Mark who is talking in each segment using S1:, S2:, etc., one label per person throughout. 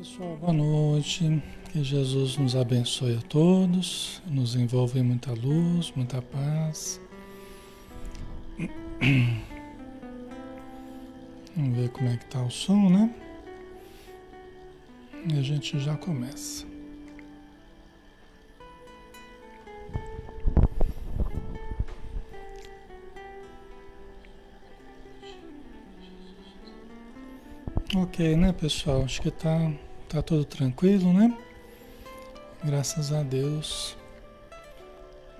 S1: Pessoal, boa noite. Que Jesus nos abençoe a todos, nos envolva em muita luz, muita paz. Vamos ver como é que tá o som, né? E a gente já começa. Ok, né, pessoal? Acho que tá, tá tudo tranquilo, né? Graças a Deus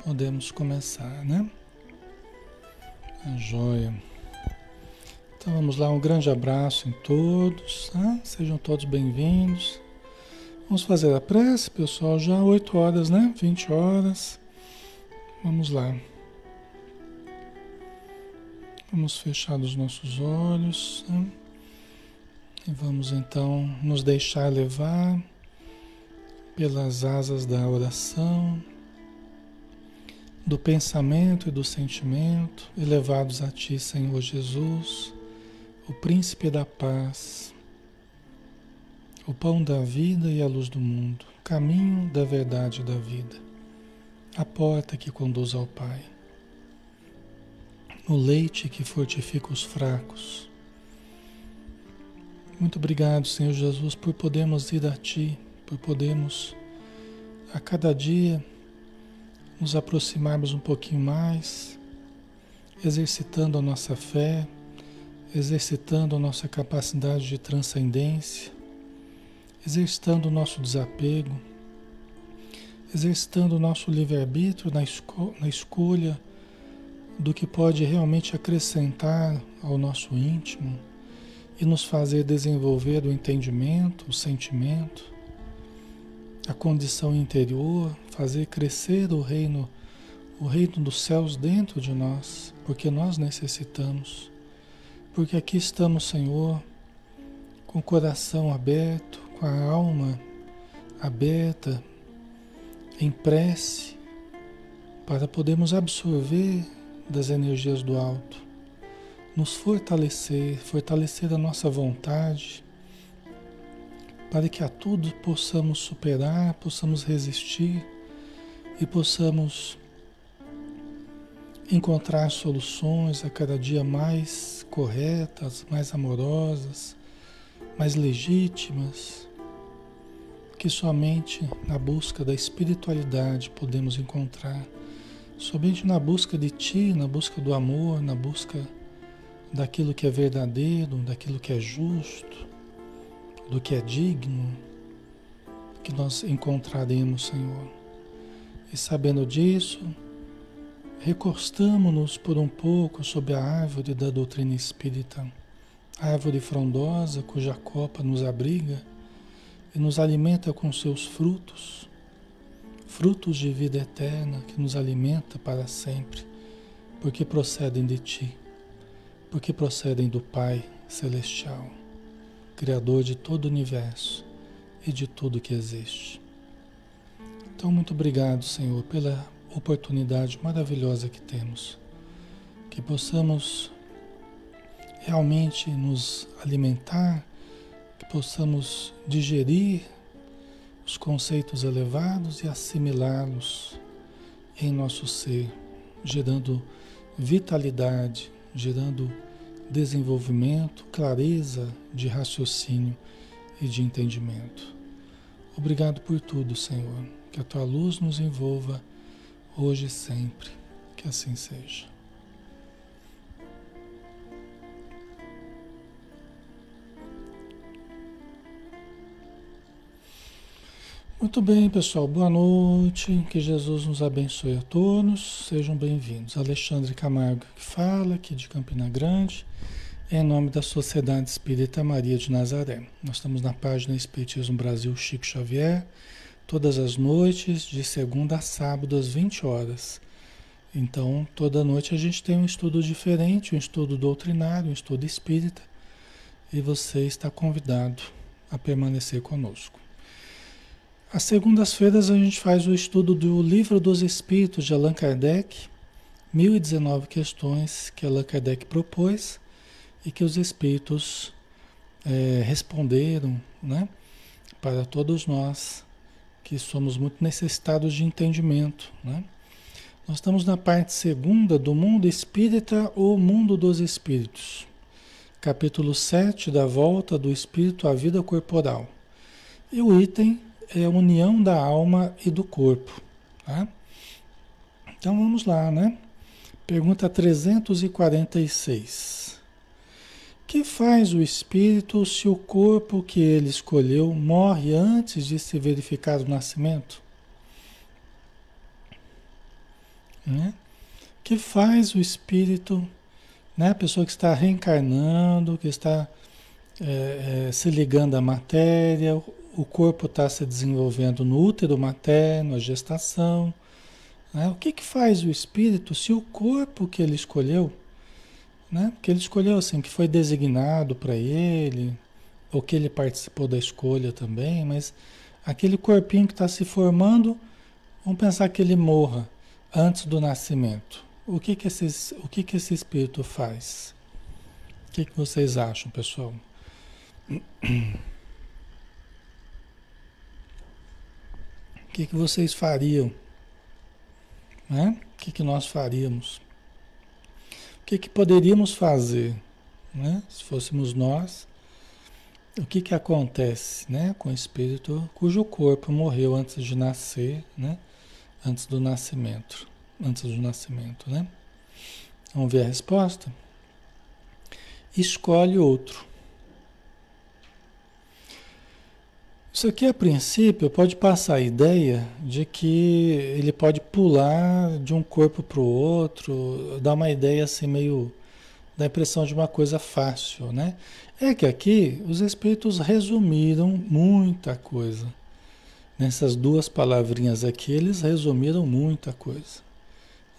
S1: podemos começar, né? A joia. Então vamos lá, um grande abraço em todos, tá? sejam todos bem-vindos. Vamos fazer a prece, pessoal, já 8 horas, né? 20 horas. Vamos lá. Vamos fechar os nossos olhos. Né? Vamos então nos deixar levar pelas asas da oração, do pensamento e do sentimento, elevados a Ti, Senhor Jesus, o Príncipe da Paz, o pão da vida e a luz do mundo, caminho da verdade e da vida, a porta que conduz ao Pai, o leite que fortifica os fracos muito obrigado, Senhor Jesus, por podermos ir a Ti, por podermos a cada dia nos aproximarmos um pouquinho mais, exercitando a nossa fé, exercitando a nossa capacidade de transcendência, exercitando o nosso desapego, exercitando o nosso livre-arbítrio na, esco na escolha do que pode realmente acrescentar ao nosso íntimo e nos fazer desenvolver o entendimento, o sentimento, a condição interior, fazer crescer o reino, o reino dos céus dentro de nós, porque nós necessitamos. Porque aqui estamos, Senhor, com o coração aberto, com a alma aberta, em prece, para podermos absorver das energias do alto nos fortalecer, fortalecer a nossa vontade, para que a tudo possamos superar, possamos resistir e possamos encontrar soluções a cada dia mais corretas, mais amorosas, mais legítimas, que somente na busca da espiritualidade podemos encontrar, somente na busca de Ti, na busca do amor, na busca daquilo que é verdadeiro, daquilo que é justo, do que é digno, que nós encontraremos, Senhor. E sabendo disso, recostamo-nos por um pouco sob a árvore da doutrina espírita, árvore frondosa cuja copa nos abriga e nos alimenta com seus frutos, frutos de vida eterna que nos alimenta para sempre, porque procedem de Ti porque procedem do Pai Celestial, Criador de todo o universo e de tudo que existe. Então, muito obrigado, Senhor, pela oportunidade maravilhosa que temos, que possamos realmente nos alimentar, que possamos digerir os conceitos elevados e assimilá-los em nosso ser, gerando vitalidade, gerando desenvolvimento, clareza de raciocínio e de entendimento. Obrigado por tudo, Senhor. Que a tua luz nos envolva hoje e sempre. Que assim seja. Muito bem, pessoal. Boa noite. Que Jesus nos abençoe a todos. Sejam bem-vindos. Alexandre Camargo que fala, aqui de Campina Grande, em nome da Sociedade Espírita Maria de Nazaré. Nós estamos na página Espiritismo Brasil Chico Xavier, todas as noites, de segunda a sábado, às 20 horas. Então, toda noite a gente tem um estudo diferente, um estudo doutrinário, um estudo espírita, e você está convidado a permanecer conosco. Às segundas-feiras a gente faz o estudo do Livro dos Espíritos de Allan Kardec, 1019 questões que Allan Kardec propôs e que os espíritos é, responderam, né? para todos nós que somos muito necessitados de entendimento. Né? Nós estamos na parte segunda do mundo espírita ou mundo dos espíritos. Capítulo 7 da volta do espírito à vida corporal. E o item é a união da alma e do corpo. Tá? Então vamos lá, né? Pergunta 346. Que faz o espírito se o corpo que ele escolheu morre antes de se verificar o nascimento? Né? Que faz o espírito, né? a pessoa que está reencarnando, que está é, é, se ligando à matéria, o corpo está se desenvolvendo no útero materno, a gestação. Né? O que, que faz o espírito se o corpo que ele escolheu né? Que ele escolheu assim, que foi designado para ele, ou que ele participou da escolha também, mas aquele corpinho que está se formando, vamos pensar que ele morra antes do nascimento. O que que esse, o que que esse espírito faz? O que, que vocês acham, pessoal? O que, que vocês fariam? Né? O que, que nós faríamos? que, que poderíamos fazer, né? se fôssemos nós? O que, que acontece né? com o espírito cujo corpo morreu antes de nascer, né? antes do nascimento? Antes do nascimento, né? Vamos ver a resposta? Escolhe outro. Isso aqui, a princípio, pode passar a ideia de que ele pode pular de um corpo para o outro, dar uma ideia assim meio. da impressão de uma coisa fácil, né? É que aqui os espíritos resumiram muita coisa. Nessas duas palavrinhas aqui, eles resumiram muita coisa.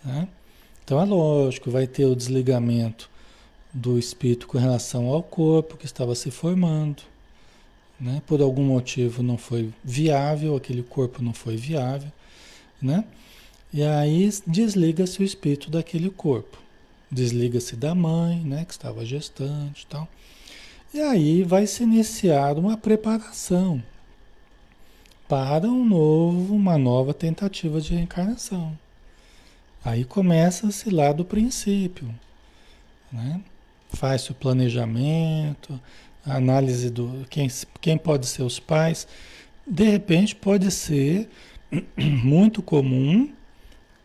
S1: Né? Então é lógico, vai ter o desligamento do espírito com relação ao corpo que estava se formando né? Por algum motivo não foi viável, aquele corpo não foi viável, né? E aí desliga-se o espírito daquele corpo. Desliga-se da mãe, né, que estava gestante tal. E aí vai se iniciar uma preparação para um novo, uma nova tentativa de reencarnação. Aí começa-se lá do princípio, né? Faz-se o planejamento, a análise do quem, quem pode ser os pais, de repente pode ser muito comum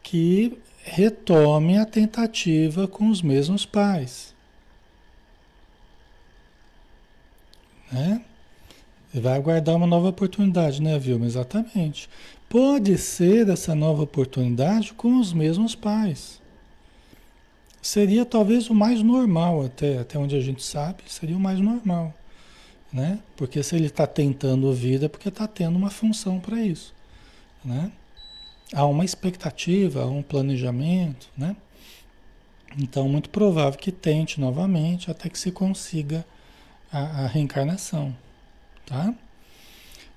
S1: que retome a tentativa com os mesmos pais. Né? Vai aguardar uma nova oportunidade, né, Vilma? Exatamente. Pode ser essa nova oportunidade com os mesmos pais. Seria talvez o mais normal, até, até onde a gente sabe, seria o mais normal. Né? Porque se ele está tentando vida, é porque está tendo uma função para isso. Né? Há uma expectativa, há um planejamento, né? Então, muito provável que tente novamente até que se consiga a, a reencarnação, tá?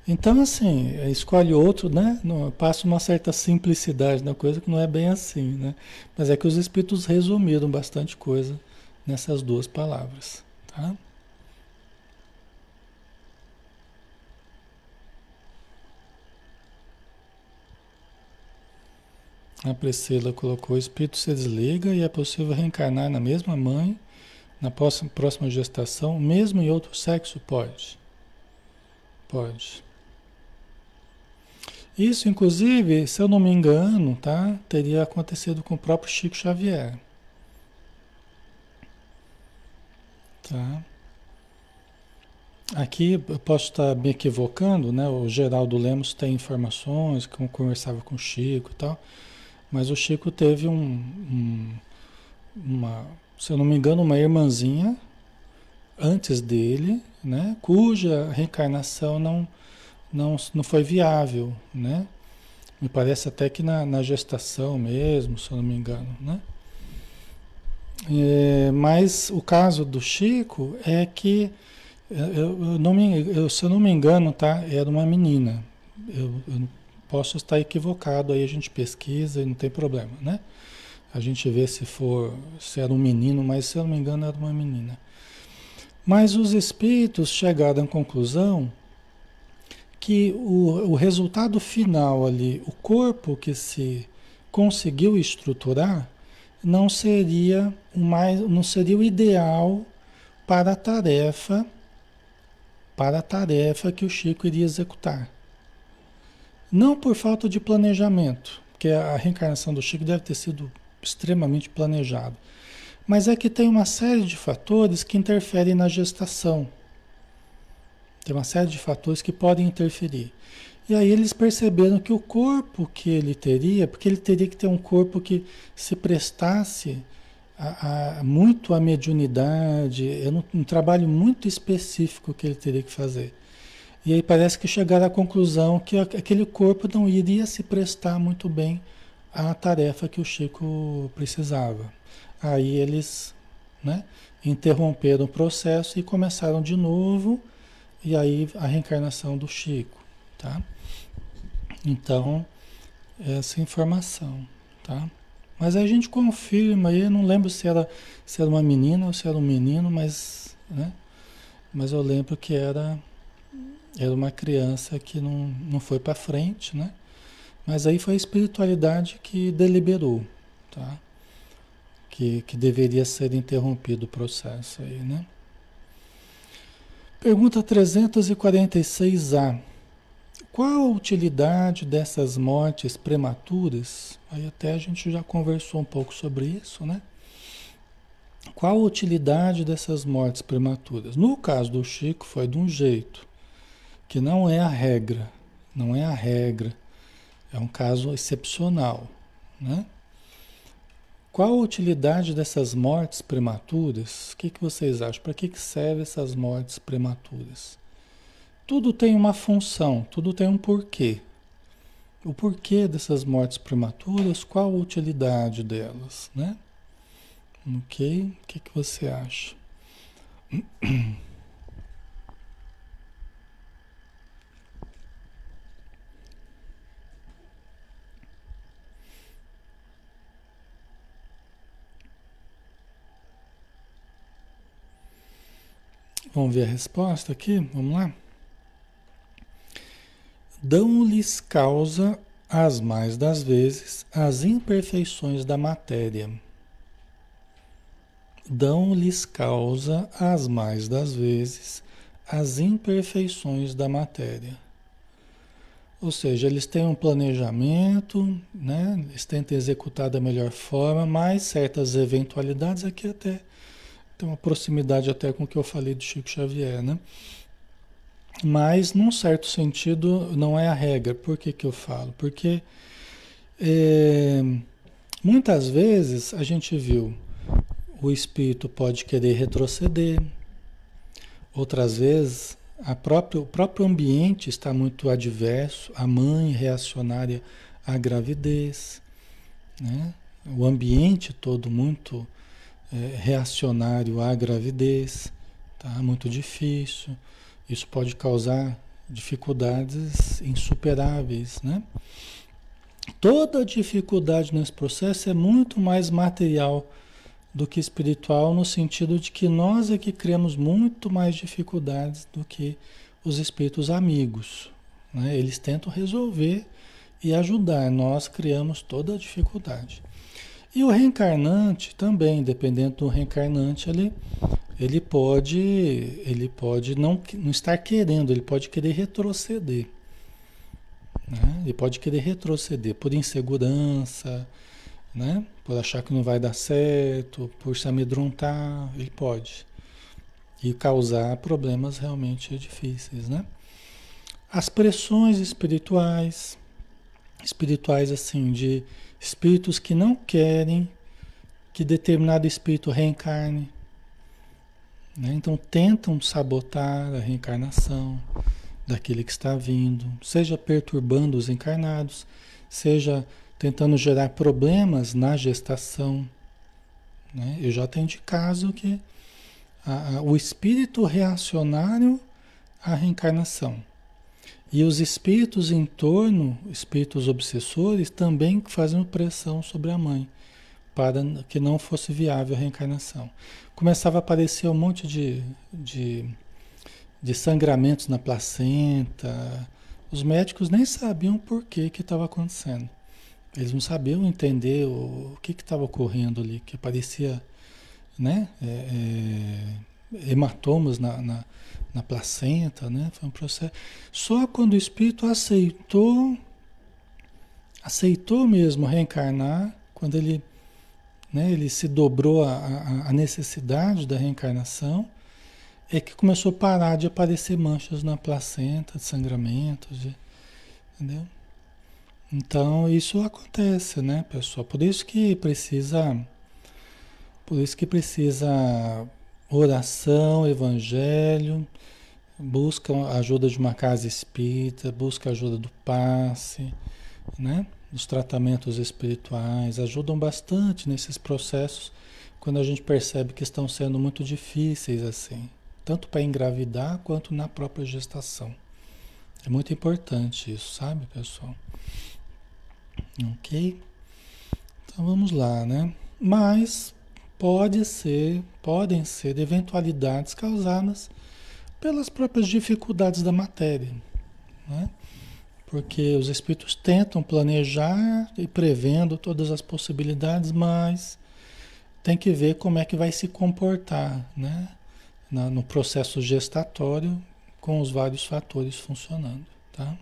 S1: Então, assim, escolhe outro, né? passa uma certa simplicidade na coisa que não é bem assim, né? Mas é que os espíritos resumiram bastante coisa nessas duas palavras, tá? A Priscila colocou: o espírito se desliga e é possível reencarnar na mesma mãe, na próxima, gestação, mesmo em outro sexo? Pode. Pode. Isso, inclusive, se eu não me engano, tá? Teria acontecido com o próprio Chico Xavier. Tá? Aqui eu posso estar me equivocando, né? O Geraldo Lemos tem informações, que conversava com o Chico e tal, mas o Chico teve um, um, uma, se eu não me engano, uma irmãzinha antes dele, né? Cuja reencarnação não não, não foi viável, né? Me parece até que na, na gestação mesmo, se eu não me engano, né? É, mas o caso do Chico é que, eu, eu não me, eu, se eu não me engano, tá? Era uma menina. Eu, eu posso estar equivocado, aí a gente pesquisa e não tem problema, né? A gente vê se for, se era um menino, mas se eu não me engano era uma menina. Mas os espíritos chegaram à conclusão que o, o resultado final ali, o corpo que se conseguiu estruturar, não seria o mais, não seria o ideal para a tarefa, para a tarefa que o Chico iria executar. Não por falta de planejamento, porque a reencarnação do Chico deve ter sido extremamente planejada, mas é que tem uma série de fatores que interferem na gestação. Tem uma série de fatores que podem interferir. E aí eles perceberam que o corpo que ele teria, porque ele teria que ter um corpo que se prestasse a, a, muito à mediunidade, é um, um, trabalho muito específico que ele teria que fazer. E aí parece que chegaram à conclusão que aquele corpo não iria se prestar muito bem à tarefa que o Chico precisava. Aí eles né, interromperam o processo e começaram de novo, e aí a reencarnação do Chico. Tá? Então, essa informação, tá? Mas a gente confirma aí, não lembro se era, se era uma menina ou se era um menino, mas, né? Mas eu lembro que era, era uma criança que não, não foi para frente, né? Mas aí foi a espiritualidade que deliberou, tá? Que, que deveria ser interrompido o processo aí, né? Pergunta 346A. Qual a utilidade dessas mortes prematuras? Aí até a gente já conversou um pouco sobre isso, né? Qual a utilidade dessas mortes prematuras? No caso do Chico foi de um jeito que não é a regra, não é a regra. É um caso excepcional, né? Qual a utilidade dessas mortes prematuras? O que, que vocês acham? Para que, que servem essas mortes prematuras? Tudo tem uma função, tudo tem um porquê. O porquê dessas mortes prematuras, qual a utilidade delas, né? Ok? O que, que você acha? Vamos ver a resposta aqui? Vamos lá? dão-lhes causa, as mais das vezes, as imperfeições da matéria. Dão-lhes causa, as mais das vezes, as imperfeições da matéria. Ou seja, eles têm um planejamento, né? eles tentam executar da melhor forma, mas certas eventualidades aqui até tem uma proximidade até com o que eu falei do Chico Xavier, né? Mas, num certo sentido, não é a regra. Por que, que eu falo? Porque é, muitas vezes a gente viu o espírito pode querer retroceder, outras vezes própria, o próprio ambiente está muito adverso, a mãe reacionária à gravidez, né? o ambiente todo muito é, reacionário à gravidez, tá? muito difícil. Isso pode causar dificuldades insuperáveis, né? Toda dificuldade nesse processo é muito mais material do que espiritual, no sentido de que nós é que criamos muito mais dificuldades do que os espíritos amigos. Né? Eles tentam resolver e ajudar, nós criamos toda a dificuldade. E o reencarnante também, dependendo do reencarnante, ele ele pode, ele pode não, não estar querendo, ele pode querer retroceder. Né? Ele pode querer retroceder por insegurança, né? por achar que não vai dar certo, por se amedrontar, ele pode. E causar problemas realmente difíceis. Né? As pressões espirituais, espirituais assim, de espíritos que não querem que determinado espírito reencarne né? Então tentam sabotar a reencarnação daquele que está vindo, seja perturbando os encarnados, seja tentando gerar problemas na gestação. Né? Eu já tenho de caso que a, a, o espírito reacionário à reencarnação e os espíritos em torno, espíritos obsessores, também fazendo pressão sobre a mãe para que não fosse viável a reencarnação começava a aparecer um monte de, de, de sangramentos na placenta, Os médicos nem sabiam por que que estava acontecendo. Eles não sabiam entender o, o que estava ocorrendo ali, que parecia, né? É, é, hematomas na, na, na placenta, né? Foi um processo. Só quando o espírito aceitou, aceitou mesmo reencarnar, quando ele, né, ele se dobrou à necessidade da reencarnação, é que começou a parar de aparecer manchas na placenta, de sangramentos, de, entendeu? Então isso acontece, né, pessoal? Por isso que precisa, por isso que precisa oração, evangelho, busca a ajuda de uma casa espírita, busca a ajuda do passe, né? Os tratamentos espirituais ajudam bastante nesses processos quando a gente percebe que estão sendo muito difíceis assim, tanto para engravidar quanto na própria gestação. É muito importante isso, sabe, pessoal? Ok? Então vamos lá, né? Mas pode ser, podem ser eventualidades causadas pelas próprias dificuldades da matéria, né? Porque os espíritos tentam planejar e prevendo todas as possibilidades, mas tem que ver como é que vai se comportar, né? no processo gestatório com os vários fatores funcionando, tá?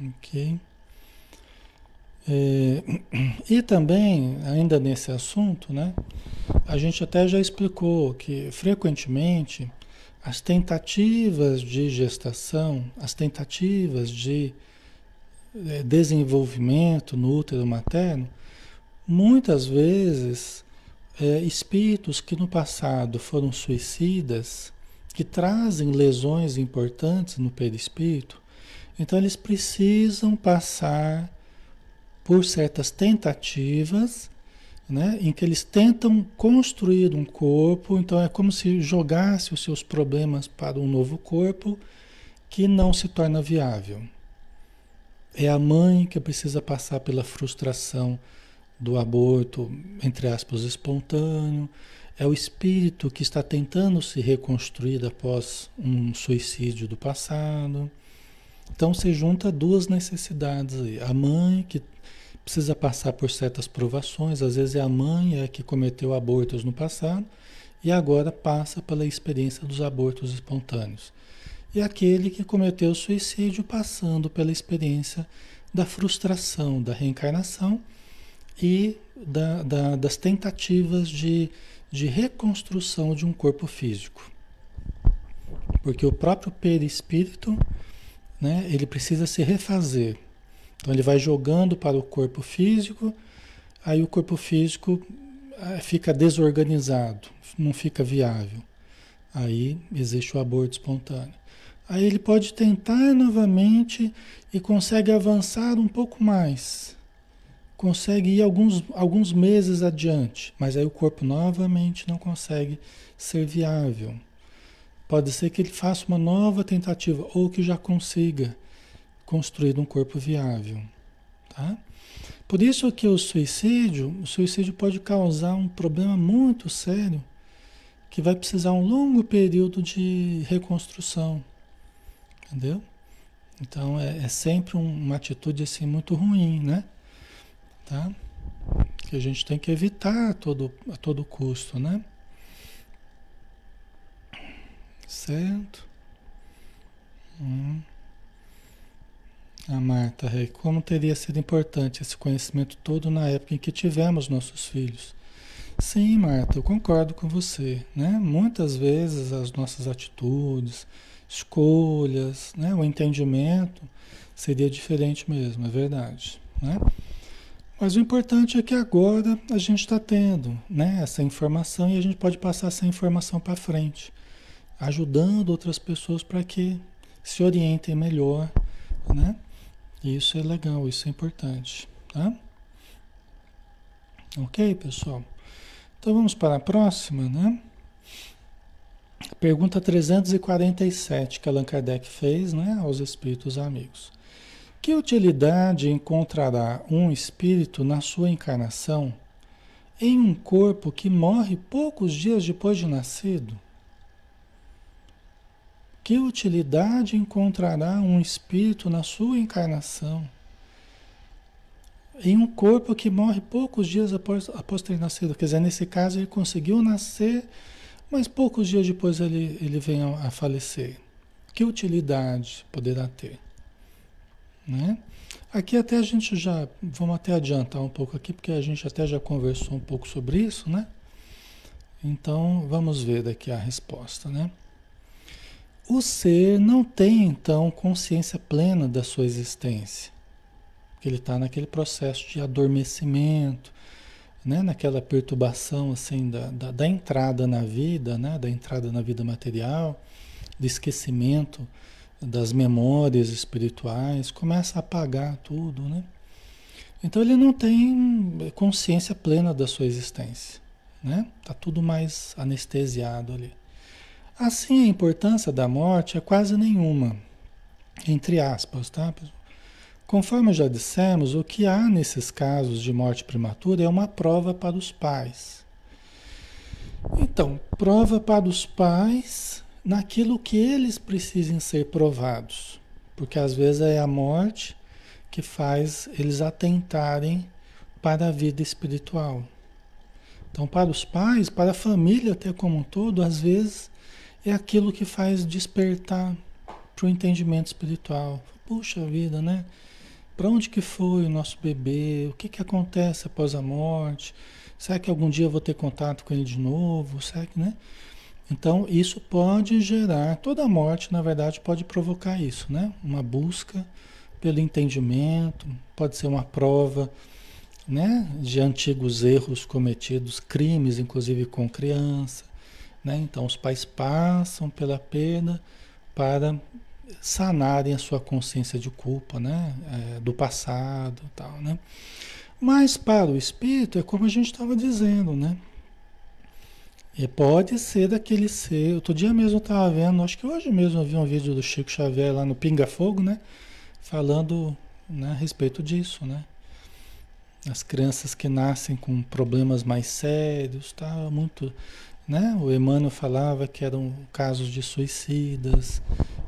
S1: Ok. É, e também, ainda nesse assunto, né, a gente até já explicou que frequentemente as tentativas de gestação, as tentativas de é, desenvolvimento no útero materno, muitas vezes é, espíritos que no passado foram suicidas, que trazem lesões importantes no perispírito, então eles precisam passar por certas tentativas, né, em que eles tentam construir um corpo, então é como se jogasse os seus problemas para um novo corpo que não se torna viável. É a mãe que precisa passar pela frustração do aborto, entre aspas, espontâneo. É o espírito que está tentando se reconstruir após um suicídio do passado. Então se junta duas necessidades aí. A mãe que precisa passar por certas provações, às vezes é a mãe é que cometeu abortos no passado e agora passa pela experiência dos abortos espontâneos. E aquele que cometeu suicídio passando pela experiência da frustração, da reencarnação e da, da, das tentativas de, de reconstrução de um corpo físico. Porque o próprio perispírito né, ele precisa se refazer. Então ele vai jogando para o corpo físico, aí o corpo físico eh, fica desorganizado, não fica viável. Aí existe o aborto espontâneo. Aí ele pode tentar novamente e consegue avançar um pouco mais. Consegue ir alguns, alguns meses adiante, mas aí o corpo novamente não consegue ser viável. Pode ser que ele faça uma nova tentativa ou que já consiga construir um corpo viável, tá? Por isso que o suicídio, o suicídio pode causar um problema muito sério que vai precisar um longo período de reconstrução, entendeu? Então é, é sempre uma atitude assim muito ruim, né? Tá? Que a gente tem que evitar a todo, a todo custo, né? Certo? Hum. A Marta, como teria sido importante esse conhecimento todo na época em que tivemos nossos filhos? Sim, Marta, eu concordo com você, né? Muitas vezes as nossas atitudes, escolhas, né? o entendimento seria diferente mesmo, é verdade, né? Mas o importante é que agora a gente está tendo né, essa informação e a gente pode passar essa informação para frente ajudando outras pessoas para que se orientem melhor, né? Isso é legal, isso é importante, tá? Ok, pessoal? Então vamos para a próxima, né? Pergunta 347 que Allan Kardec fez, né, aos espíritos amigos. Que utilidade encontrará um espírito na sua encarnação em um corpo que morre poucos dias depois de nascido? Que utilidade encontrará um espírito na sua encarnação em um corpo que morre poucos dias após, após ter nascido? Quer dizer, nesse caso ele conseguiu nascer, mas poucos dias depois ele, ele vem a, a falecer. Que utilidade poderá ter? Né? Aqui até a gente já, vamos até adiantar um pouco aqui, porque a gente até já conversou um pouco sobre isso, né? Então, vamos ver daqui a resposta, né? O ser não tem, então, consciência plena da sua existência. Porque ele está naquele processo de adormecimento, né? naquela perturbação assim da, da, da, entrada na vida, né? da entrada na vida material, do esquecimento das memórias espirituais, começa a apagar tudo. Né? Então ele não tem consciência plena da sua existência. Né? Tá tudo mais anestesiado ali. Assim, a importância da morte é quase nenhuma, entre aspas, tá? Conforme já dissemos, o que há nesses casos de morte prematura é uma prova para os pais. Então, prova para os pais naquilo que eles precisem ser provados, porque às vezes é a morte que faz eles atentarem para a vida espiritual. Então, para os pais, para a família até como um todo, às vezes é aquilo que faz despertar para o entendimento espiritual. Puxa vida, né? Para onde que foi o nosso bebê? O que, que acontece após a morte? Será que algum dia eu vou ter contato com ele de novo? Será que, né? Então, isso pode gerar, toda morte, na verdade, pode provocar isso, né? Uma busca pelo entendimento, pode ser uma prova, né? De antigos erros cometidos, crimes, inclusive com criança, né? Então, os pais passam pela perda para sanarem a sua consciência de culpa, né? É, do passado tal, né? Mas para o espírito é como a gente estava dizendo, né? E pode ser daquele ser. Outro dia mesmo eu estava vendo, acho que hoje mesmo eu vi um vídeo do Chico Xavier lá no Pinga Fogo, né? Falando né, a respeito disso, né? As crianças que nascem com problemas mais sérios, tá? Muito né? O Emmanuel falava que eram casos de suicidas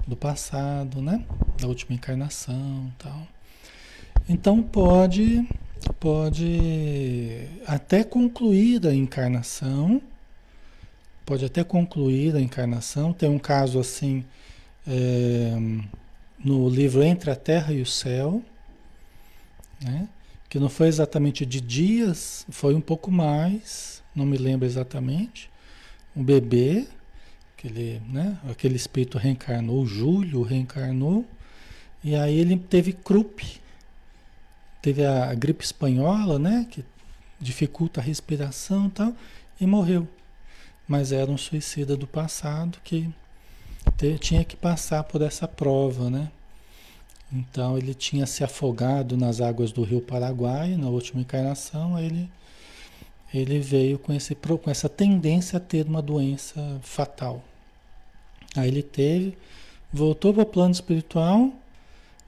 S1: do passado, né? Da última encarnação, tal. Então pode pode até concluir a encarnação, pode até concluir a encarnação. Tem um caso assim é, no livro Entre a Terra e o Céu, né? que não foi exatamente de dias, foi um pouco mais, não me lembro exatamente, um bebê, aquele, né, aquele espírito reencarnou, Júlio reencarnou, e aí ele teve croup, teve a gripe espanhola, né, que dificulta a respiração e tal, e morreu. Mas era um suicida do passado que te, tinha que passar por essa prova, né? Então ele tinha se afogado nas águas do rio Paraguai na última encarnação, aí ele ele veio com, esse, com essa tendência a ter uma doença fatal. Aí ele teve, voltou para o plano espiritual,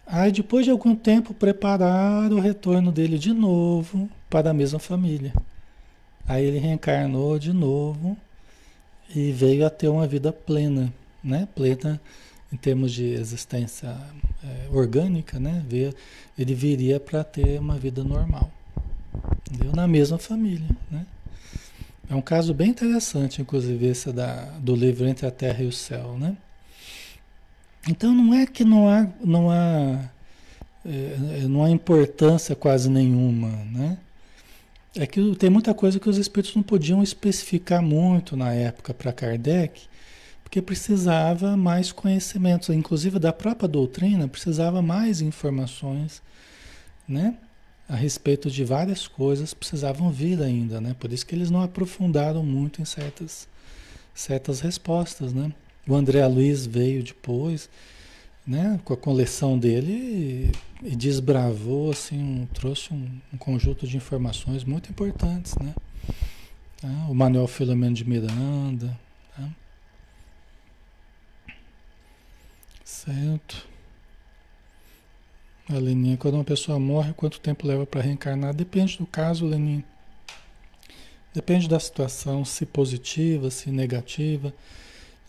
S1: aí depois de algum tempo prepararam o retorno dele de novo para a mesma família. Aí ele reencarnou de novo e veio a ter uma vida plena, né? Plena em termos de existência é, orgânica, né? Ele viria para ter uma vida normal. Entendeu? Na mesma família, né? É um caso bem interessante, inclusive, esse da, do livro Entre a Terra e o Céu, né? Então não é que não há, não há, é, não há importância quase nenhuma, né? É que tem muita coisa que os espíritos não podiam especificar muito na época para Kardec, porque precisava mais conhecimentos, inclusive da própria doutrina, precisava mais informações, né? A respeito de várias coisas precisavam vir ainda, né? Por isso que eles não aprofundaram muito em certas, certas respostas, né? O André Luiz veio depois, né? Com a coleção dele e, e desbravou, assim, um, trouxe um, um, conjunto de informações muito importantes, né? Tá? O Manuel Filomeno de Miranda, tá? Certo. A Leninha, quando uma pessoa morre, quanto tempo leva para reencarnar? Depende do caso, Leninha. Depende da situação, se positiva, se negativa.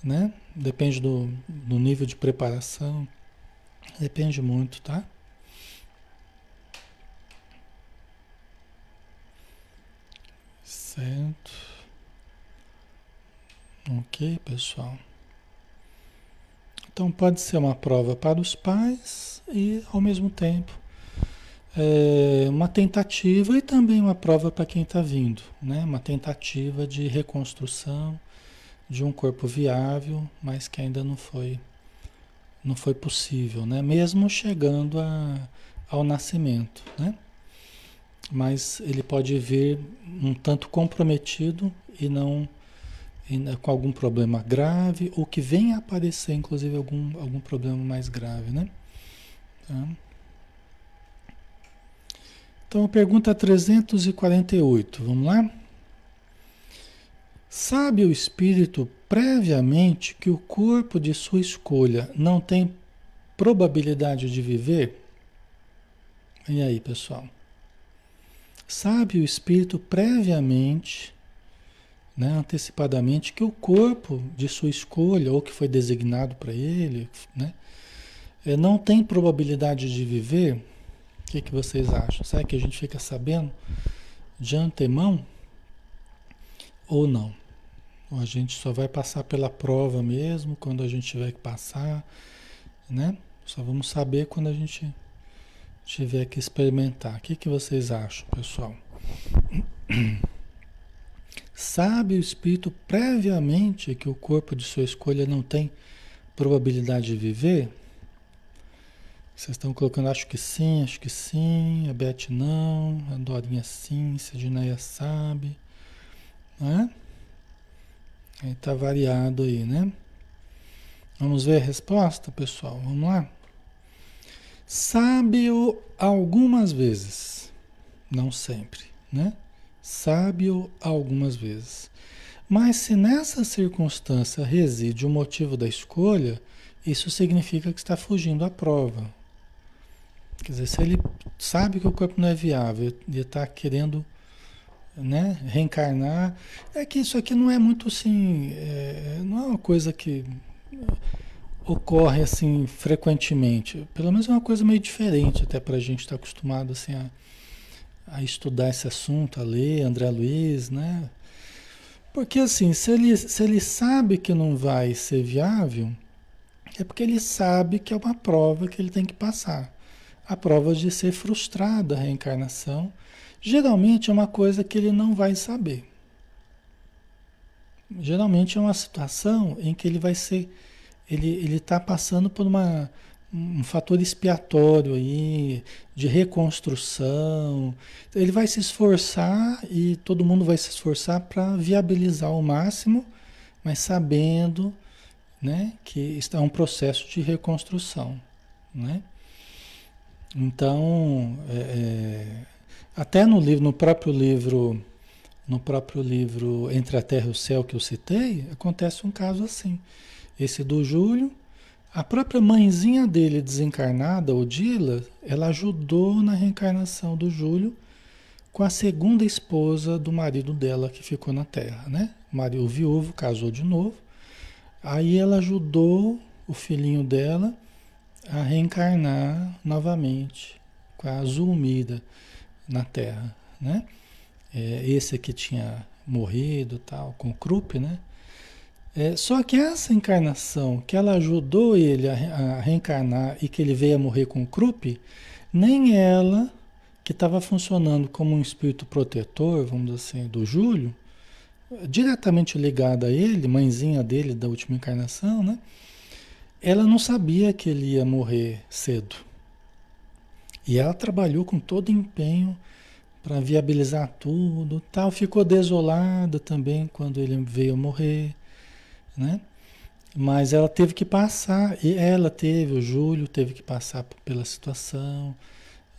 S1: né? Depende do, do nível de preparação. Depende muito, tá? Certo. Ok, pessoal. Então pode ser uma prova para os pais e ao mesmo tempo é, uma tentativa e também uma prova para quem está vindo, né? Uma tentativa de reconstrução de um corpo viável, mas que ainda não foi não foi possível, né? Mesmo chegando a, ao nascimento, né? Mas ele pode vir um tanto comprometido e não e, com algum problema grave ou que venha a aparecer, inclusive algum algum problema mais grave, né? Então, pergunta 348, vamos lá? Sabe o espírito previamente que o corpo de sua escolha não tem probabilidade de viver? E aí, pessoal? Sabe o espírito previamente, né, antecipadamente, que o corpo de sua escolha, ou que foi designado para ele, né, não tem probabilidade de viver? O que, que vocês acham? Será que a gente fica sabendo de antemão ou não? Ou a gente só vai passar pela prova mesmo, quando a gente tiver que passar, né? Só vamos saber quando a gente tiver que experimentar. O que, que vocês acham, pessoal? Sabe o espírito previamente que o corpo de sua escolha não tem probabilidade de viver? Vocês estão colocando, acho que sim, acho que sim, a Beth não, a Dorinha sim, a Gineia sabe, né? Aí tá variado aí, né? Vamos ver a resposta, pessoal? Vamos lá? Sabe-o algumas vezes, não sempre, né? Sabe-o algumas vezes. Mas se nessa circunstância reside o motivo da escolha, isso significa que está fugindo à prova. Quer dizer, se ele sabe que o corpo não é viável e está querendo né, reencarnar. É que isso aqui não é muito assim, é, não é uma coisa que ocorre assim frequentemente. Pelo menos é uma coisa meio diferente até para a gente estar tá acostumado assim a, a, estudar esse assunto, a ler André Luiz, né? Porque assim, se ele, se ele sabe que não vai ser viável, é porque ele sabe que é uma prova que ele tem que passar. A prova de ser frustrada a reencarnação Geralmente é uma coisa que ele não vai saber. Geralmente é uma situação em que ele vai ser, ele está passando por uma, um fator expiatório aí, de reconstrução. Ele vai se esforçar e todo mundo vai se esforçar para viabilizar ao máximo, mas sabendo né, que está um processo de reconstrução. Né? Então, é, é até no livro, no próprio livro, no próprio livro Entre a Terra e o Céu que eu citei, acontece um caso assim. Esse do Júlio, a própria mãezinha dele desencarnada, Odila, ela ajudou na reencarnação do Júlio com a segunda esposa do marido dela que ficou na Terra, né? O marido viúvo casou de novo. Aí ela ajudou o filhinho dela a reencarnar novamente com a Zulmira na Terra, né? É, esse que tinha morrido tal, com Krupp, né? É, só que essa encarnação que ela ajudou ele a, a, reencarnar e que ele veio a morrer com Krupp, nem ela, que estava funcionando como um espírito protetor, vamos dizer assim, do Júlio, diretamente ligada a ele, mãezinha dele da última encarnação, né? Ela não sabia que ele ia morrer cedo. E ela trabalhou com todo empenho para viabilizar tudo, tal. Ficou desolada também quando ele veio morrer, né? Mas ela teve que passar, e ela teve, o Júlio teve que passar pela situação,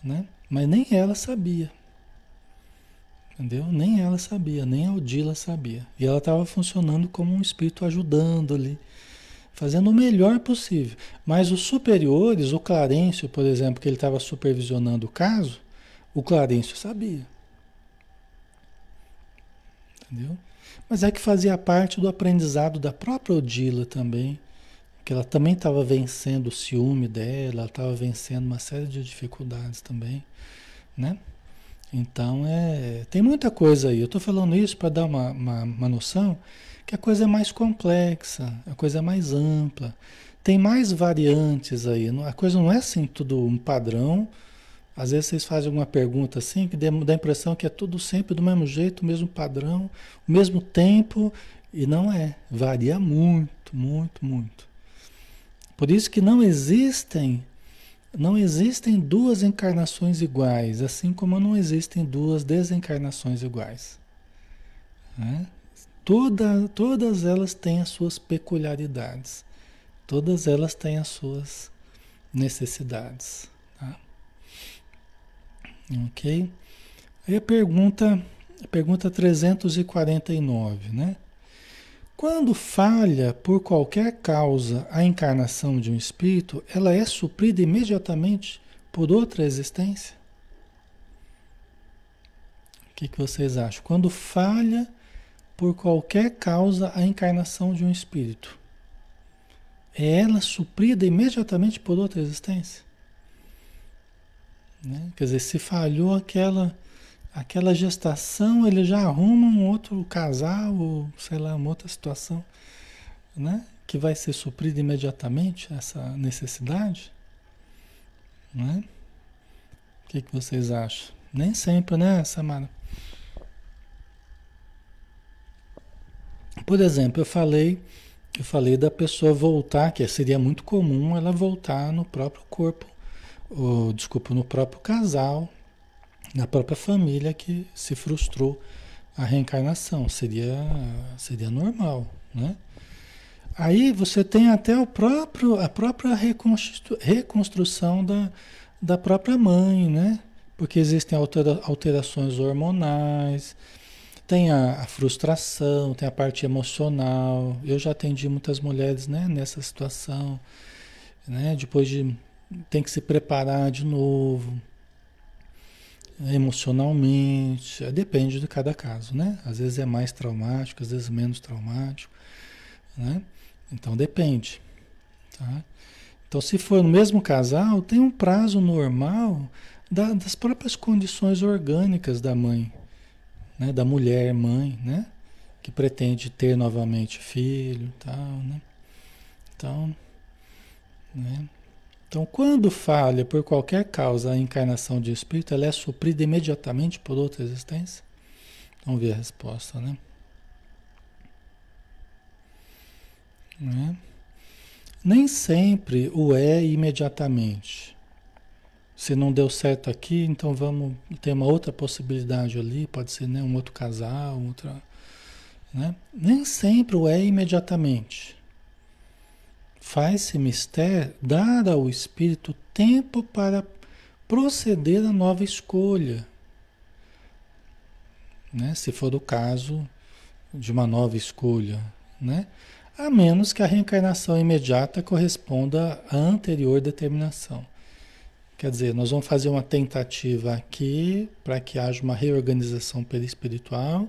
S1: né? Mas nem ela sabia. Entendeu? Nem ela sabia, nem a Odila sabia. E ela estava funcionando como um espírito ajudando ali fazendo o melhor possível. Mas os superiores, o Clarencio, por exemplo, que ele estava supervisionando o caso, o Clarencio sabia. Entendeu? Mas é que fazia parte do aprendizado da própria Odila também, que ela também estava vencendo o ciúme dela, ela estava vencendo uma série de dificuldades também, né? Então, é, tem muita coisa aí. Eu estou falando isso para dar uma, uma, uma noção que a coisa é mais complexa, a coisa é mais ampla. Tem mais variantes aí. A coisa não é assim tudo um padrão. Às vezes vocês fazem alguma pergunta assim que dá a impressão que é tudo sempre do mesmo jeito, o mesmo padrão, o mesmo tempo. E não é. Varia muito, muito, muito. Por isso que não existem não existem duas encarnações iguais, assim como não existem duas desencarnações iguais. Né? Toda, todas elas têm as suas peculiaridades, todas elas têm as suas necessidades. Tá? Ok? Aí a pergunta, a pergunta 349, né? Quando falha por qualquer causa a encarnação de um espírito, ela é suprida imediatamente por outra existência? O que, que vocês acham? Quando falha por qualquer causa a encarnação de um espírito, é ela suprida imediatamente por outra existência? Né? Quer dizer, se falhou aquela aquela gestação, ele já arruma um outro casal, ou sei lá, uma outra situação, né? Que vai ser suprida imediatamente essa necessidade, né? O que, que vocês acham? Nem sempre, né, Samara? Por exemplo, eu falei, eu falei da pessoa voltar, que seria muito comum ela voltar no próprio corpo, ou, desculpa, no próprio casal, na própria família que se frustrou a reencarnação. Seria, seria normal, né? Aí você tem até o próprio, a própria reconstru, reconstrução da, da própria mãe, né? Porque existem altera, alterações hormonais, tem a, a, frustração, tem a parte emocional. Eu já atendi muitas mulheres né, nessa situação, né? Depois de tem que se preparar de novo, emocionalmente, é, depende de cada caso, né? Às vezes é mais traumático, às vezes menos traumático, né? Então depende, tá? Então se for no mesmo casal, tem um prazo normal da, das próprias condições orgânicas da mãe, né? Da mulher mãe, né? Que pretende ter novamente filho, tal, né? Então, né? Então, quando falha por qualquer causa a encarnação de espírito, ela é suprida imediatamente por outra existência? Vamos ver a resposta, né? né? Nem sempre o é imediatamente. Se não deu certo aqui, então vamos ter uma outra possibilidade ali, pode ser né, um outro casal, outra, né? Nem sempre o é imediatamente. Faz-se mister dar ao espírito tempo para proceder à nova escolha. Né? Se for o caso de uma nova escolha, né? A menos que a reencarnação imediata corresponda à anterior determinação. Quer dizer, nós vamos fazer uma tentativa aqui para que haja uma reorganização perispiritual,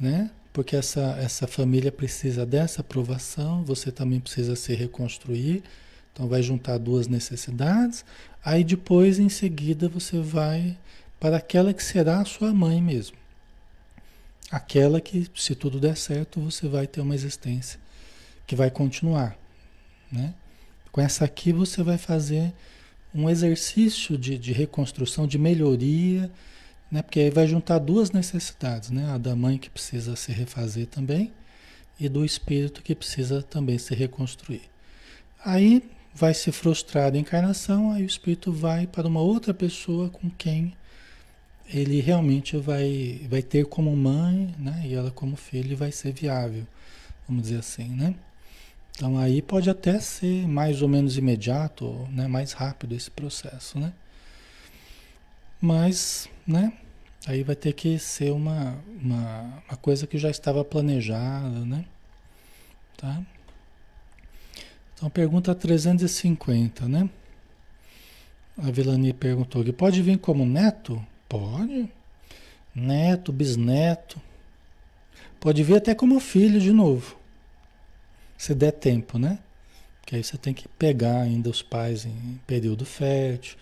S1: né? porque essa, essa família precisa dessa aprovação, você também precisa se reconstruir, então vai juntar duas necessidades, aí depois, em seguida, você vai para aquela que será a sua mãe mesmo. Aquela que, se tudo der certo, você vai ter uma existência que vai continuar. Né? Com essa aqui você vai fazer um exercício de, de reconstrução, de melhoria, né? Porque aí vai juntar duas necessidades, né? A da mãe que precisa se refazer também e do espírito que precisa também se reconstruir. Aí vai se frustrar a encarnação, aí o espírito vai para uma outra pessoa com quem ele realmente vai, vai ter como mãe, né? E ela como filho vai ser viável, vamos dizer assim, né? Então aí pode até ser mais ou menos imediato, né? Mais rápido esse processo, né? Mas, né? Aí vai ter que ser uma, uma, uma coisa que já estava planejada, né? Tá? Então, pergunta 350, né? A Vilani perguntou que pode vir como neto? Pode. Neto, bisneto. Pode vir até como filho de novo, se der tempo, né? Porque aí você tem que pegar ainda os pais em período fértil,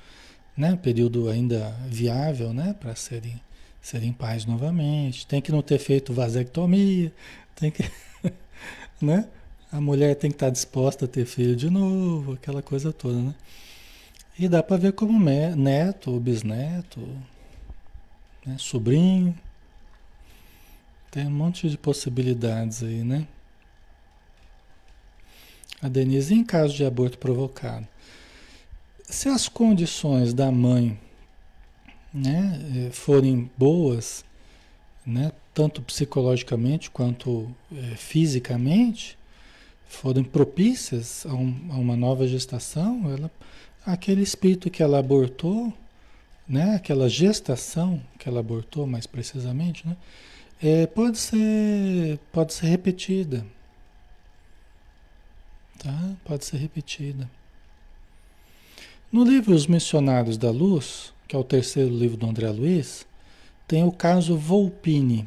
S1: né? Período ainda viável, né? Para serem, serem pais novamente. Tem que não ter feito vasectomia, tem que, né? A mulher tem que estar disposta a ter filho de novo, aquela coisa toda, né? E dá para ver como neto, bisneto, né? sobrinho. Tem um monte de possibilidades aí, né? A Denise, em caso de aborto provocado, se as condições da mãe né, eh, forem boas, né, tanto psicologicamente quanto é, fisicamente, forem propícias a, um, a, uma nova gestação, ela, aquele espírito que ela abortou, né, aquela gestação que ela abortou mais precisamente, né, é, pode, ser, pode ser repetida. Tá? Pode ser repetida. No livro Os Missionários da Luz, que é o terceiro livro do André Luiz, tem o caso Volpini.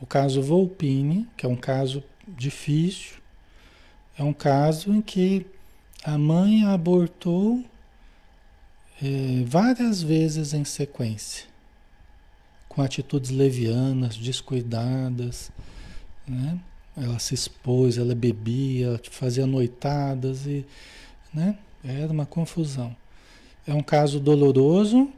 S1: O caso Volpini, que é um caso difícil, é um caso em que a mãe abortou é, várias vezes em sequência com atitudes levianas, descuidadas, né? Ela se expôs, ela bebia, fazia noitadas e, né? Era uma confusão. É um caso doloroso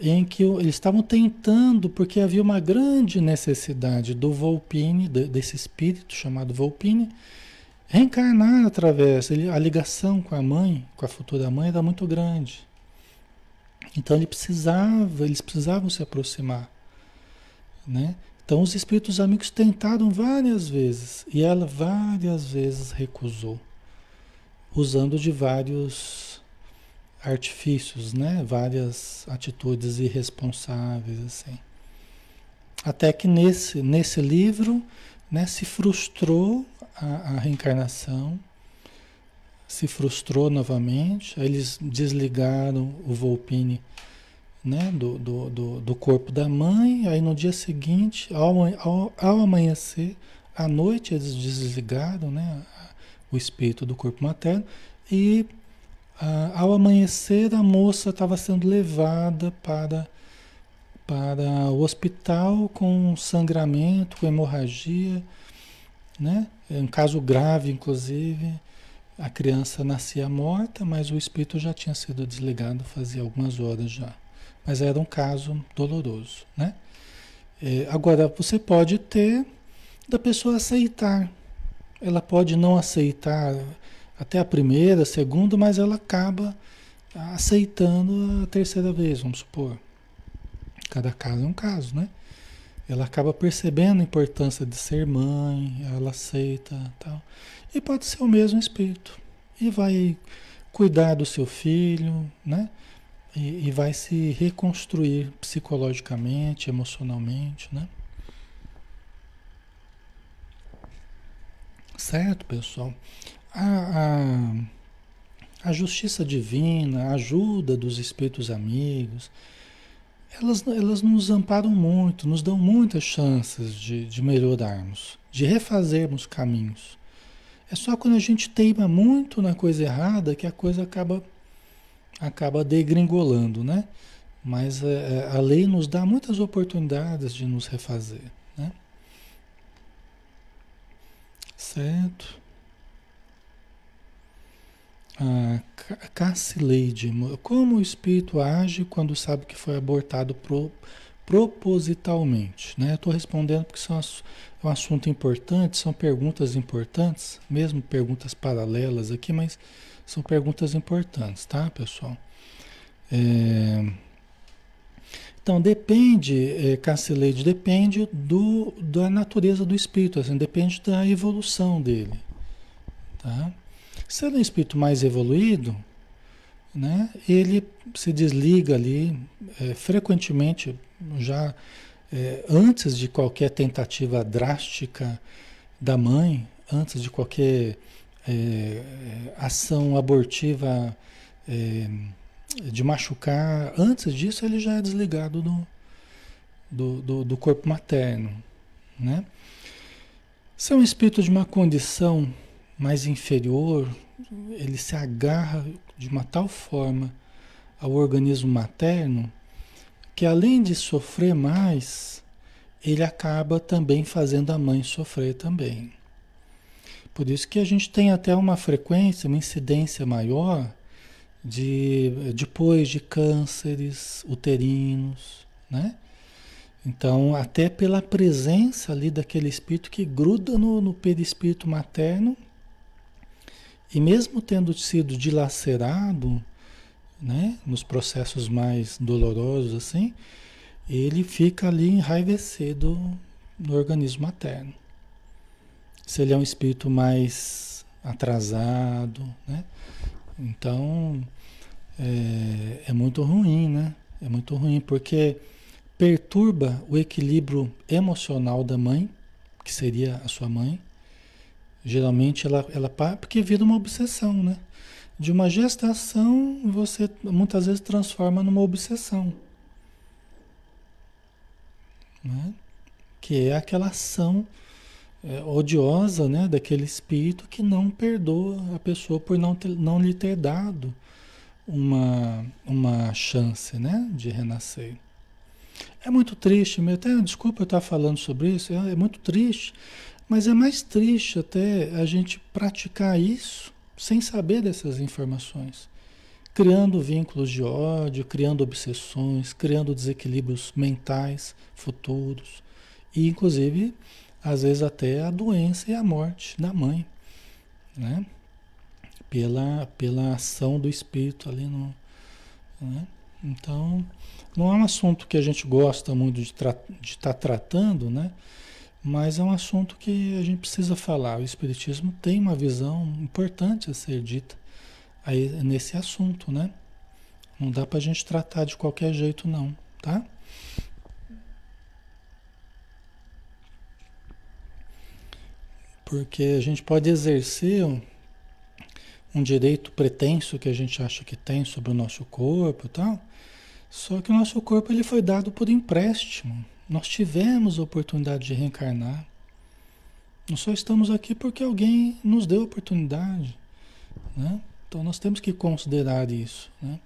S1: em que eles estavam tentando, porque havia uma grande necessidade do Volpine, desse espírito chamado Volpine, reencarnar através, a ligação com a mãe, com a futura mãe era muito grande. Então ele precisava, eles precisavam se aproximar. Né? Então os espíritos amigos tentaram várias vezes e ela várias vezes recusou, usando de vários artifícios, né? Várias atitudes irresponsáveis assim. Até que nesse nesse livro, né, se frustrou a, a reencarnação, se frustrou novamente. Aí eles desligaram o Volpine né, do, do, do, do, corpo da mãe, aí no dia seguinte, ao, ao, ao amanhecer, à noite eles desligaram né, o espírito do corpo materno e ao amanhecer a moça estava sendo levada para, para o hospital com sangramento, com hemorragia, né? É um caso grave, inclusive. A criança nascia morta, mas o espírito já tinha sido desligado fazia algumas horas já mas era um caso doloroso, né? É, agora, você pode ter da pessoa aceitar. Ela pode não aceitar até a primeira, a segunda, mas ela acaba aceitando a terceira vez, vamos supor. Cada caso é um caso, né? Ela acaba percebendo a importância de ser mãe, ela aceita tal. E pode ser o mesmo espírito. E vai cuidar do seu filho, né? E, e vai se reconstruir psicologicamente, emocionalmente, né? Certo, pessoal? A, a, a, justiça divina, a ajuda dos espíritos amigos, elas, elas nos amparam muito, nos dão muitas chances de, de melhorarmos, de refazermos caminhos. É só quando a gente teima muito na coisa errada que a coisa acaba acaba degringolando, né? Mas é, é, a lei nos dá muitas oportunidades de nos refazer, né? Certo? A Cassileide, como o espírito age quando sabe que foi abortado pro, propositalmente? Né? Estou respondendo porque são, é um assunto importante, são perguntas importantes, mesmo perguntas paralelas aqui, mas são perguntas importantes, tá, pessoal? É... Então, depende, é, Cassileide, depende do, da natureza do espírito, assim, depende da evolução dele. Tá? Se ele é um espírito mais evoluído, né, ele se desliga ali é, frequentemente, já é, antes de qualquer tentativa drástica da mãe, antes de qualquer é, ação abortiva é, de machucar, antes disso ele já é desligado do, do, do, do corpo materno. né? Se é um espírito de uma condição mais inferior, ele se agarra de uma tal forma ao organismo materno que além de sofrer mais, ele acaba também fazendo a mãe sofrer também. Por isso que a gente tem até uma frequência, uma incidência maior de depois de cânceres uterinos, né? Então, até pela presença ali daquele espírito que gruda no, no perispírito materno, e mesmo tendo sido dilacerado, né, nos processos mais dolorosos assim, ele fica ali enraivecido no organismo materno. Se ele é um espírito mais atrasado, né? Então é, é muito ruim, né? É muito ruim porque perturba o equilíbrio emocional da mãe, que seria a sua mãe. Geralmente ela, ela porque vira uma obsessão, né? De uma gestação você muitas vezes transforma numa obsessão, né? Que é aquela ação é, odiosa, né? Daquele espírito que não perdoa a pessoa por não, ter, não lhe ter dado uma, uma chance, né? De renascer. É muito triste, até desculpa eu estar falando sobre isso, é, é muito triste, mas é mais triste até a gente praticar isso sem saber dessas informações, criando vínculos de ódio, criando obsessões, criando desequilíbrios mentais futuros e inclusive às vezes até a doença e a morte da mãe, né? Pela, pela ação do espírito ali no, né? Então, não é um assunto que a gente gosta muito de estar tá tratando, né? Mas é um assunto que a gente precisa falar. O Espiritismo tem uma visão importante a ser dita aí nesse assunto, né? Não dá para a gente tratar de qualquer jeito, não, tá? Porque a gente pode exercer um, um direito pretenso que a gente acha que tem sobre o nosso corpo e tal, só que o nosso corpo ele foi dado por empréstimo. Nós tivemos a oportunidade de reencarnar. Nós só estamos aqui porque alguém nos deu a oportunidade. Né? Então nós temos que considerar isso. Né?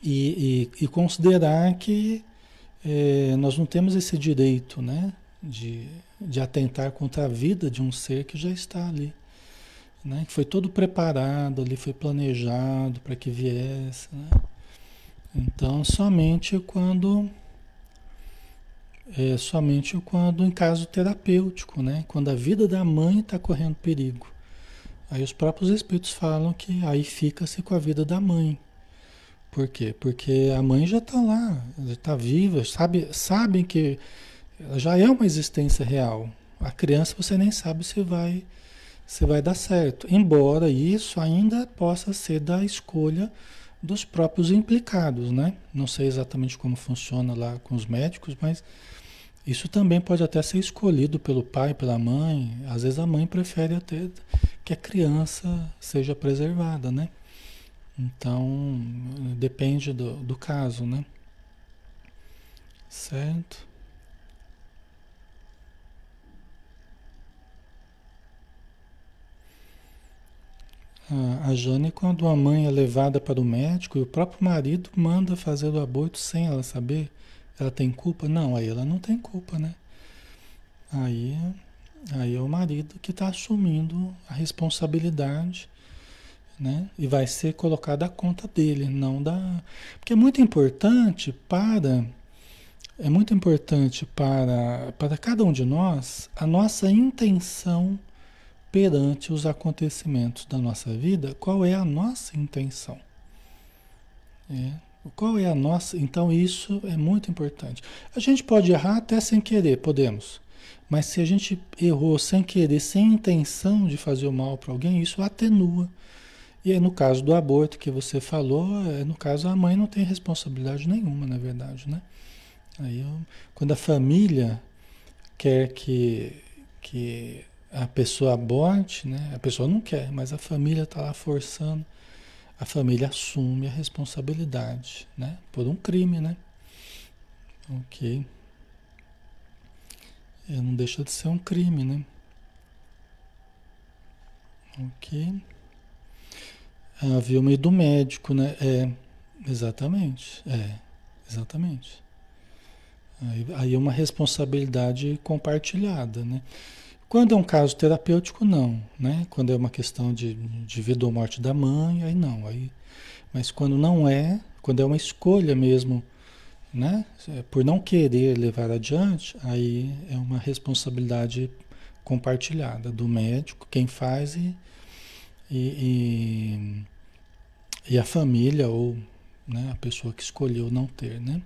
S1: E, e, e considerar que é, nós não temos esse direito né? De, de atentar contra a vida de um ser que já está ali. Né? Que foi todo preparado ali, foi planejado para que viesse. Né? Então, somente quando é somente quando em caso terapêutico, né? Quando a vida da mãe está correndo perigo. Aí os próprios espíritos falam que aí fica-se com a vida da mãe. Por quê? Porque a mãe já está lá, já está viva, sabe, sabem que já é uma existência real. A criança você nem sabe se vai se vai dar certo. Embora isso ainda possa ser da escolha dos próprios implicados, né? Não sei exatamente como funciona lá com os médicos, mas isso também pode até ser escolhido pelo pai, pela mãe. Às vezes a mãe prefere até que a criança seja preservada, né? Então, depende do, do caso, né? Certo? A Jane, quando a mãe é levada para o médico e o próprio marido manda fazer o aborto sem ela saber, ela tem culpa? Não, aí ela não tem culpa, né? Aí, aí é o marido que está assumindo a responsabilidade, né? E vai ser colocada a conta dele, não da. Porque é muito importante para. É muito importante para, para cada um de nós a nossa intenção perante os acontecimentos da nossa vida, qual é a nossa intenção? É, qual é a nossa? Então isso é muito importante. A gente pode errar até sem querer, podemos. Mas se a gente errou sem querer, sem intenção de fazer o mal para alguém, isso atenua. E aí, no caso do aborto que você falou, é, no caso a mãe não tem responsabilidade nenhuma, na verdade, né? Aí eu, quando a família quer que, que a pessoa aborte, né? A pessoa não quer, mas a família está lá forçando. A família assume a responsabilidade, né? Por um crime, né? Ok. É, não deixa de ser um crime, né? Ok. A Vilma e do médico, né? É, exatamente. É, exatamente. Aí, aí é uma responsabilidade compartilhada, né? Quando é um caso terapêutico, não, né? Quando é uma questão de, de vida ou morte da mãe, aí não. Aí, mas quando não é, quando é uma escolha mesmo, né? Por não querer levar adiante, aí é uma responsabilidade compartilhada do médico, quem faz e, e, e, e a família ou né, a pessoa que escolheu não ter, né?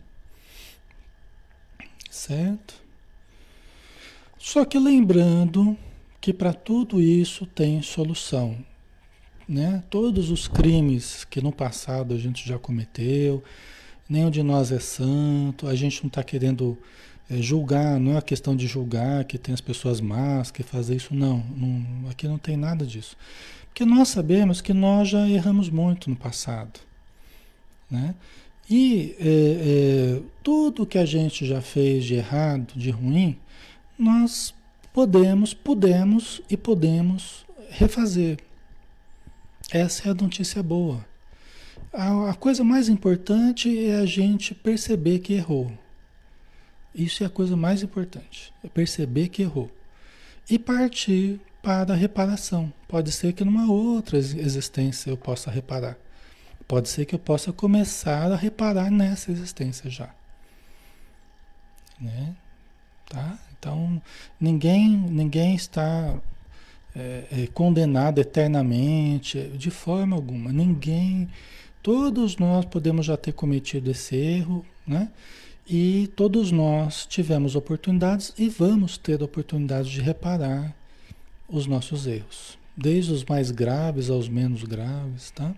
S1: Certo? Só que lembrando que para tudo isso tem solução. Né? Todos os crimes que no passado a gente já cometeu, nenhum de nós é santo, a gente não está querendo é, julgar, não é a questão de julgar que tem as pessoas más que fazem isso, não, não, aqui não tem nada disso. Porque nós sabemos que nós já erramos muito no passado. Né? E é, é, tudo que a gente já fez de errado, de ruim, nós podemos, podemos e podemos refazer. Essa é a notícia boa. A, a coisa mais importante é a gente perceber que errou. Isso é a coisa mais importante. É perceber que errou. E partir para a reparação. Pode ser que numa outra existência eu possa reparar. Pode ser que eu possa começar a reparar nessa existência já. Né? Tá? Então, ninguém, ninguém está é, é, condenado eternamente, de forma alguma. Ninguém. Todos nós podemos já ter cometido esse erro, né? E todos nós tivemos oportunidades e vamos ter oportunidades de reparar os nossos erros, desde os mais graves aos menos graves, tá?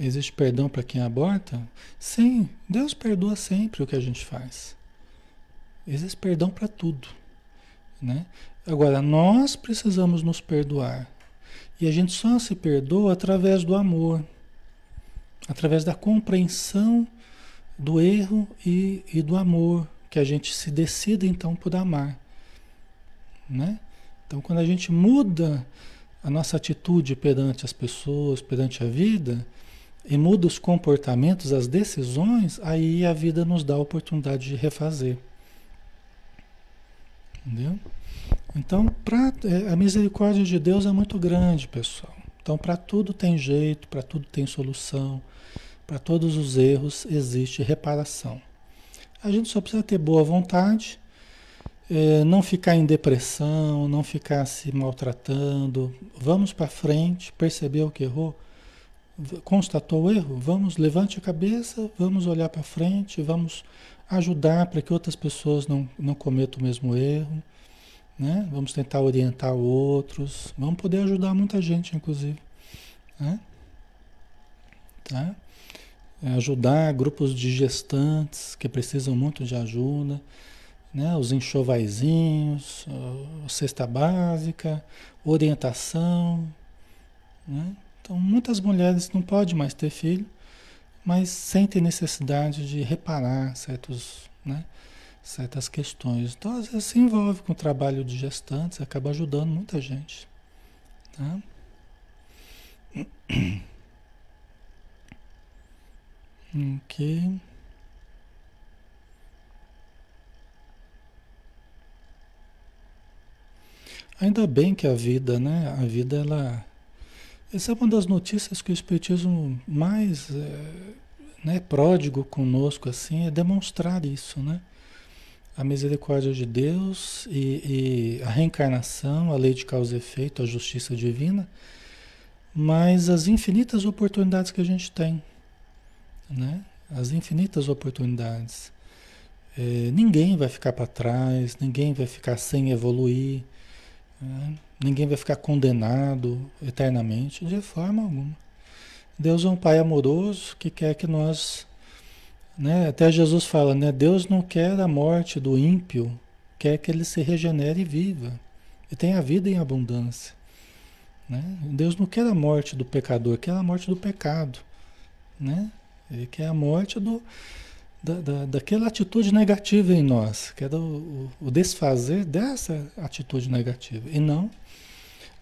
S1: Existe perdão para quem aborta? Sim, Deus perdoa sempre o que a gente faz. Existe perdão para tudo, né? Agora nós precisamos nos perdoar. E a gente só se perdoa através do amor, através da compreensão do erro e, e do amor, que a gente se decida então por amar, né? Então quando a gente muda a nossa atitude perante as pessoas, perante a vida, e muda os comportamentos, as decisões, aí a vida nos dá a oportunidade de refazer. Entendeu? Então, pra, é, a misericórdia de Deus é muito grande, pessoal. Então, para tudo tem jeito, para tudo tem solução, para todos os erros existe reparação. A gente só precisa ter boa vontade, é, não ficar em depressão, não ficar se maltratando. Vamos para frente, perceber o que errou constatou o erro, vamos, levante a cabeça, vamos olhar para frente, vamos ajudar para que outras pessoas não, não cometam o mesmo erro, né? Vamos tentar orientar outros, vamos poder ajudar muita gente, inclusive, né? Tá? É ajudar grupos de gestantes que precisam muito de ajuda, né? Os enxovaizinhos, a cesta básica, orientação, né? Então, muitas mulheres não podem mais ter filho, mas sentem necessidade de reparar certos, né, certas questões. Então, às vezes se envolve com o trabalho de gestantes, acaba ajudando muita gente. Tá? Ok. Ainda bem que a vida, né? A vida ela essa é uma das notícias que o Espiritismo mais é, né, pródigo conosco assim é demonstrar isso, né? A misericórdia de Deus e, e a reencarnação, a lei de causa e efeito, a justiça divina, mas as infinitas oportunidades que a gente tem, né? As infinitas oportunidades. É, ninguém vai ficar para trás, ninguém vai ficar sem evoluir. Né? Ninguém vai ficar condenado eternamente, de forma alguma. Deus é um Pai amoroso que quer que nós. Né? Até Jesus fala, né? Deus não quer a morte do ímpio, quer que ele se regenere e viva. E tenha vida em abundância. Né? Deus não quer a morte do pecador, quer a morte do pecado. Né? Ele quer a morte do, da, da, daquela atitude negativa em nós, que era o, o, desfazer dessa atitude negativa, e não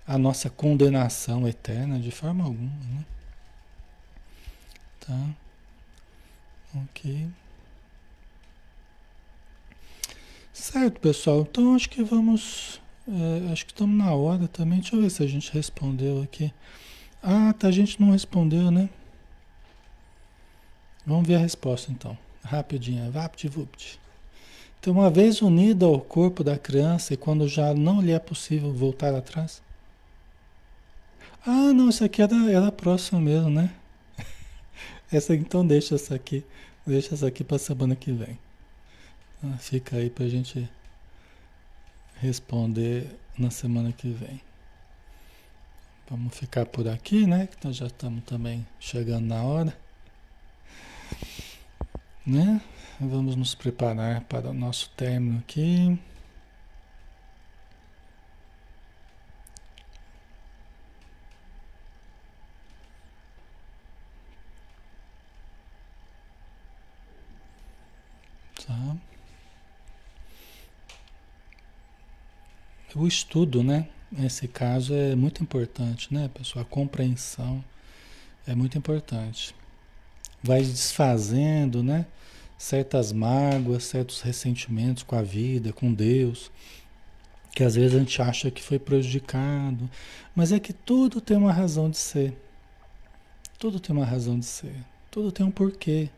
S1: a nossa condenação eterna de forma alguma. Né? Tá? Ok. Certo, pessoal. Então acho que vamos. É, acho que estamos na hora também. Deixa eu ver se a gente respondeu aqui. Ah, tá. A gente não respondeu, né? Vamos ver a resposta então. Rapidinho. VaptVupt. Então, uma vez unida ao corpo da criança e quando já não lhe é possível voltar atrás. Ah, não, isso aqui era, era próximo mesmo, né? Essa então deixa essa aqui. Deixa essa aqui para semana que vem. Ah, fica aí para a gente responder na semana que vem. Vamos ficar por aqui, né? Que nós já estamos também chegando na hora. Né? Vamos nos preparar para o nosso término aqui. Tá. O estudo, né? Nesse caso é muito importante, né, pessoal? A compreensão é muito importante. Vai desfazendo, né? Certas mágoas, certos ressentimentos com a vida, com Deus, que às vezes a gente acha que foi prejudicado, mas é que tudo tem uma razão de ser. Tudo tem uma razão de ser. Tudo tem um porquê.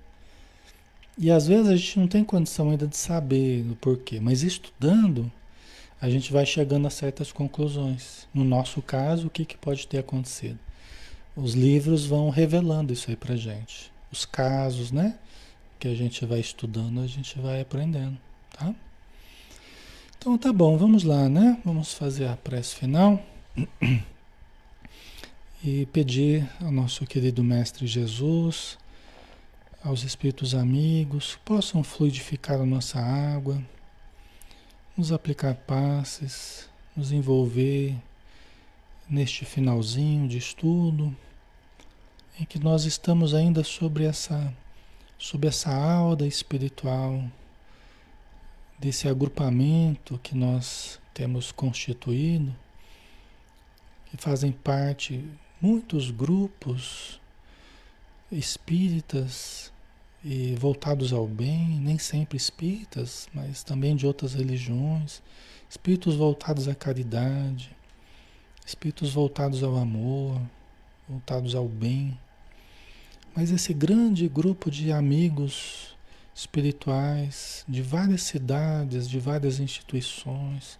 S1: E às vezes a gente não tem condição ainda de saber o porquê, mas estudando, a gente vai chegando a certas conclusões. No nosso caso, o que, que pode ter acontecido? Os livros vão revelando isso aí pra gente. Os casos, né? Que a gente vai estudando, a gente vai aprendendo, tá? Então tá bom, vamos lá, né? Vamos fazer a prece final e pedir ao nosso querido Mestre Jesus, aos Espíritos amigos, possam fluidificar a nossa água nos aplicar passes, nos envolver neste finalzinho de estudo, em que nós estamos ainda sobre essa, sobre essa aura espiritual, desse agrupamento que nós temos constituído, que fazem parte muitos grupos espíritas e voltados ao bem, nem sempre espíritas, mas também de outras religiões, espíritos voltados à caridade, espíritos voltados ao amor, voltados ao bem. Mas esse grande grupo de amigos espirituais de várias cidades, de várias instituições,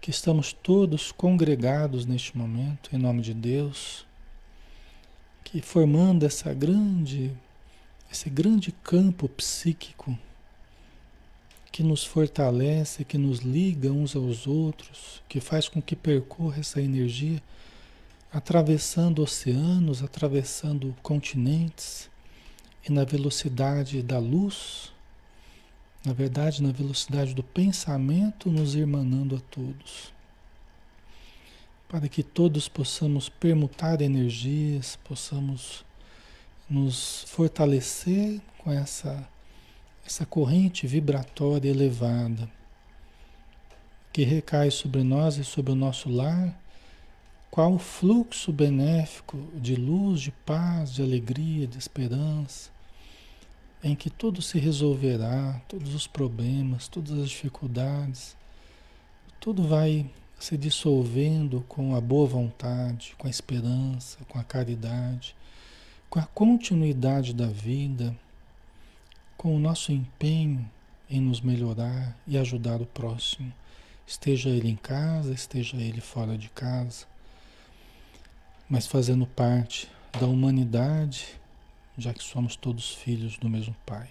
S1: que estamos todos congregados neste momento, em nome de Deus, que formando essa grande esse grande campo psíquico que nos fortalece, que nos liga uns aos outros, que faz com que percorra essa energia atravessando oceanos, atravessando continentes e na velocidade da luz, na verdade, na velocidade do pensamento, nos irmanando a todos. Para que todos possamos permutar energias, possamos nos fortalecer com essa, essa corrente vibratória elevada que recai sobre nós e sobre o nosso lar, qual fluxo benéfico de luz, de paz, de alegria, de esperança, em que tudo se resolverá, todos os problemas, todas as dificuldades, tudo vai se dissolvendo com a boa vontade, com a esperança, com a caridade com a continuidade da vida, com o nosso empenho em nos melhorar e ajudar o próximo, esteja ele em casa, esteja ele fora de casa, mas fazendo parte da humanidade, já que somos todos filhos do mesmo Pai.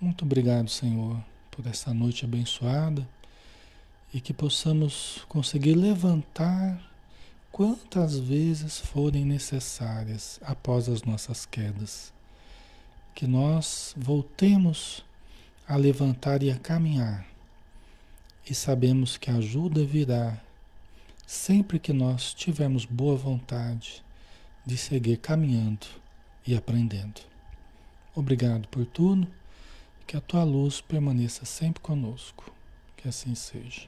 S1: Muito obrigado, Senhor, por essa noite abençoada e que possamos conseguir levantar quantas vezes forem necessárias após as nossas quedas. Que nós voltemos a levantar e a caminhar. E sabemos que a ajuda virá sempre que nós tivermos boa vontade de seguir caminhando e aprendendo. Obrigado por tudo. Que a tua luz permaneça sempre conosco. Que assim seja.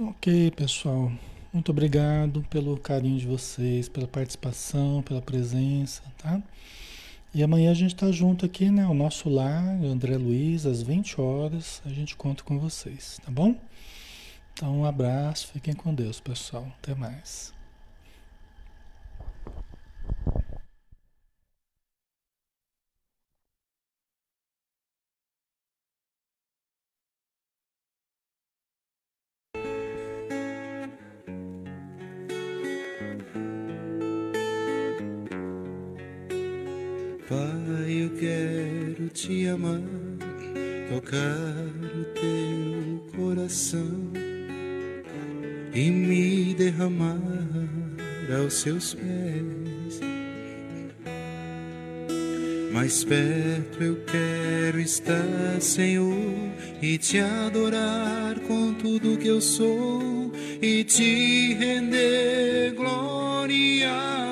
S1: Ok, pessoal. Muito obrigado pelo carinho de vocês, pela participação, pela presença, tá? E amanhã a gente está junto aqui, né? O nosso lar, André Luiz, às 20 horas, a gente conta com vocês, tá bom? Então, um abraço, fiquem com Deus, pessoal. Até mais.
S2: Pai, eu quero te amar, tocar o teu coração e me derramar aos seus pés. Mais perto eu quero estar, Senhor, e te adorar com tudo que eu sou e te render glória.